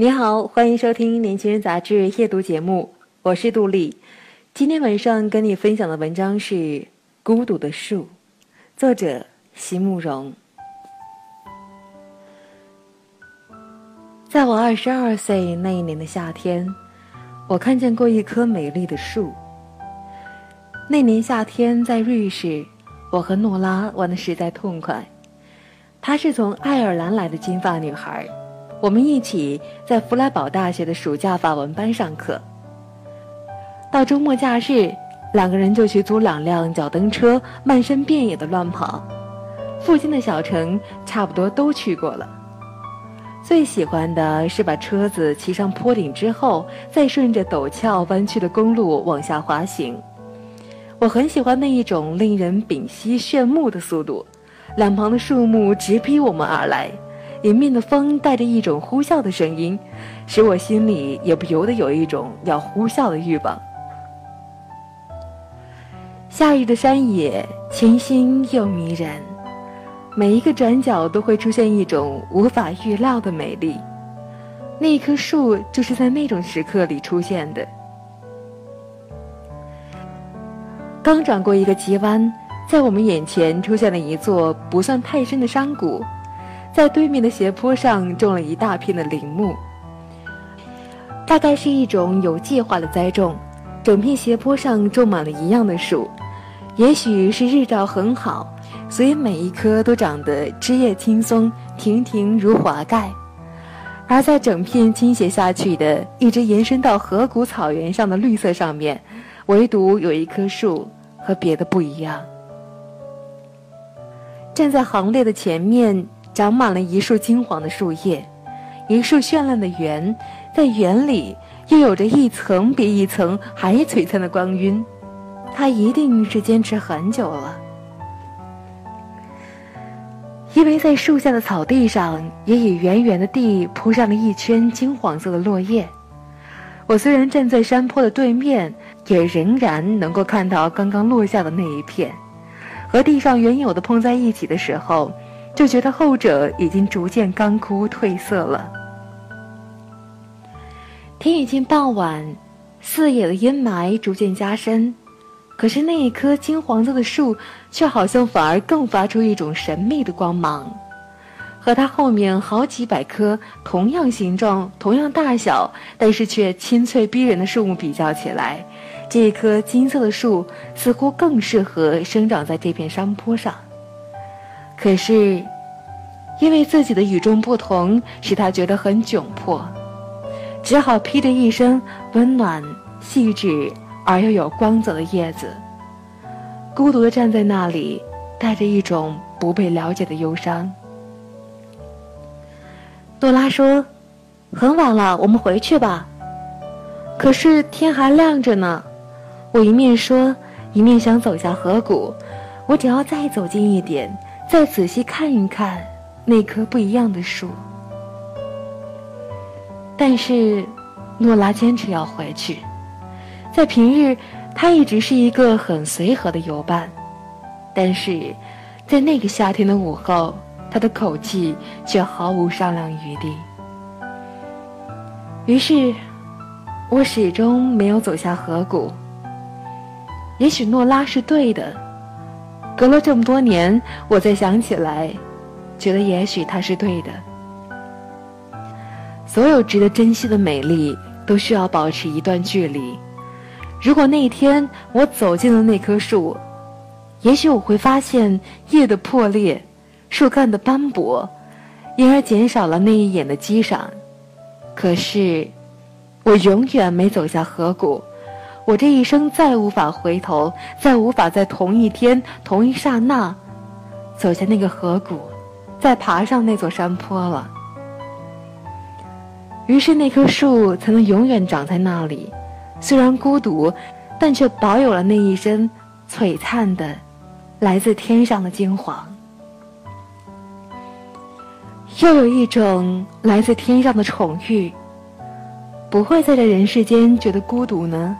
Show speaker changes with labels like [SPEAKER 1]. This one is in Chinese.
[SPEAKER 1] 你好，欢迎收听《年轻人杂志》夜读节目，我是杜丽。今天晚上跟你分享的文章是《孤独的树》，作者席慕容。在我二十二岁那一年的夏天，我看见过一棵美丽的树。那年夏天在瑞士，我和诺拉玩的实在痛快。她是从爱尔兰来的金发女孩。我们一起在弗莱堡大学的暑假法文班上课。到周末假日，两个人就去租两辆脚蹬车，漫山遍野的乱跑。附近的小城差不多都去过了。最喜欢的是把车子骑上坡顶之后，再顺着陡峭弯曲的公路往下滑行。我很喜欢那一种令人屏息炫目的速度，两旁的树木直逼我们而来。迎面的风带着一种呼啸的声音，使我心里也不由得有一种要呼啸的欲望。夏日的山野清新又迷人，每一个转角都会出现一种无法预料的美丽。那一棵树就是在那种时刻里出现的。刚转过一个急弯，在我们眼前出现了一座不算太深的山谷。在对面的斜坡上种了一大片的林木，大概是一种有计划的栽种。整片斜坡上种满了一样的树，也许是日照很好，所以每一棵都长得枝叶青松，亭亭如华盖。而在整片倾斜下去的、一直延伸到河谷草原上的绿色上面，唯独有一棵树和别的不一样。站在行列的前面。长满了一束金黄的树叶，一束绚烂的圆，在圆里又有着一层比一层还璀璨的光晕。它一定是坚持很久了，因为在树下的草地上也以圆圆的地铺上了一圈金黄色的落叶。我虽然站在山坡的对面，也仍然能够看到刚刚落下的那一片，和地上原有的碰在一起的时候。就觉得后者已经逐渐干枯褪色了。天已经傍晚，四野的阴霾逐渐加深，可是那一棵金黄色的树却好像反而更发出一种神秘的光芒。和它后面好几百棵同样形状、同样大小，但是却清脆逼人的树木比较起来，这一棵金色的树似乎更适合生长在这片山坡上。可是，因为自己的与众不同，使他觉得很窘迫，只好披着一身温暖、细致而又有光泽的叶子，孤独地站在那里，带着一种不被了解的忧伤。诺拉说：“很晚了，我们回去吧。”可是天还亮着呢。我一面说，一面想走下河谷。我只要再走近一点。再仔细看一看那棵不一样的树，但是诺拉坚持要回去。在平日，他一直是一个很随和的游伴，但是在那个夏天的午后，他的口气却毫无商量余地。于是，我始终没有走下河谷。也许诺拉是对的。隔了这么多年，我再想起来，觉得也许他是对的。所有值得珍惜的美丽，都需要保持一段距离。如果那一天我走进了那棵树，也许我会发现叶的破裂，树干的斑驳，因而减少了那一眼的激赏。可是，我永远没走下河谷。我这一生再无法回头，再无法在同一天、同一刹那，走下那个河谷，再爬上那座山坡了。于是那棵树才能永远长在那里，虽然孤独，但却保有了那一身璀璨的、来自天上的金黄。又有一种来自天上的宠遇，不会在这人世间觉得孤独呢？